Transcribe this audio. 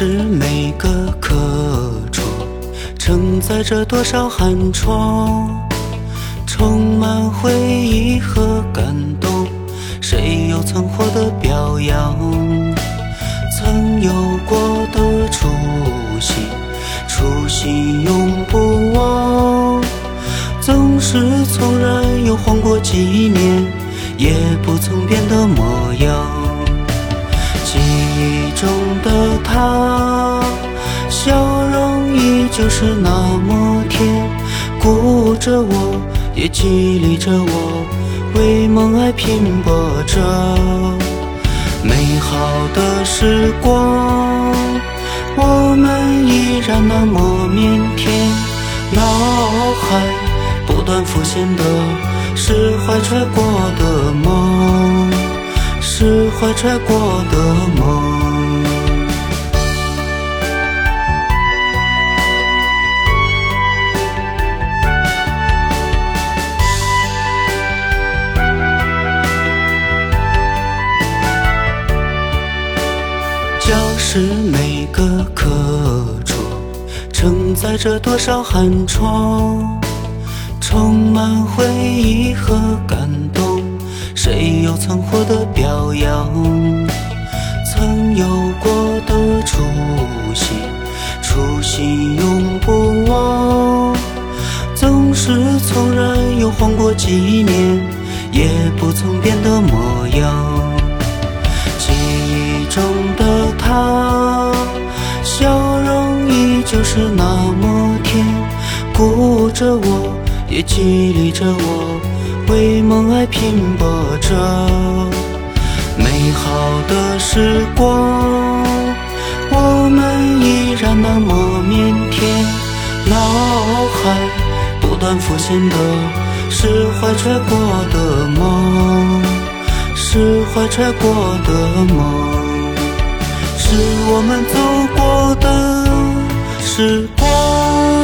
是每个课桌，承载着多少寒窗，充满回忆和感动。谁又曾获得表扬？曾有过的初心，初心永不忘。纵使纵然又晃过几年，也不曾变的模样。记忆中的他，笑容依旧是那么甜，鼓舞着我，也激励着我，为梦爱拼搏着。美好的时光，我们依然那么腼腆，脑海不断浮现的是怀揣过的梦。是怀揣过的梦。是每个课桌，承载着多少寒窗，充满回忆和感动。谁又曾获得表扬？曾有过的初心，初心永不忘。纵使纵然又晃过几年，也不曾变的模样。记忆中就是那么甜，鼓舞着我，也激励着我。为梦爱拼搏着，美好的时光，我们依然那么腼腆。脑海不断浮现的是怀揣过的梦，是怀揣过的梦，是我们走过的时光。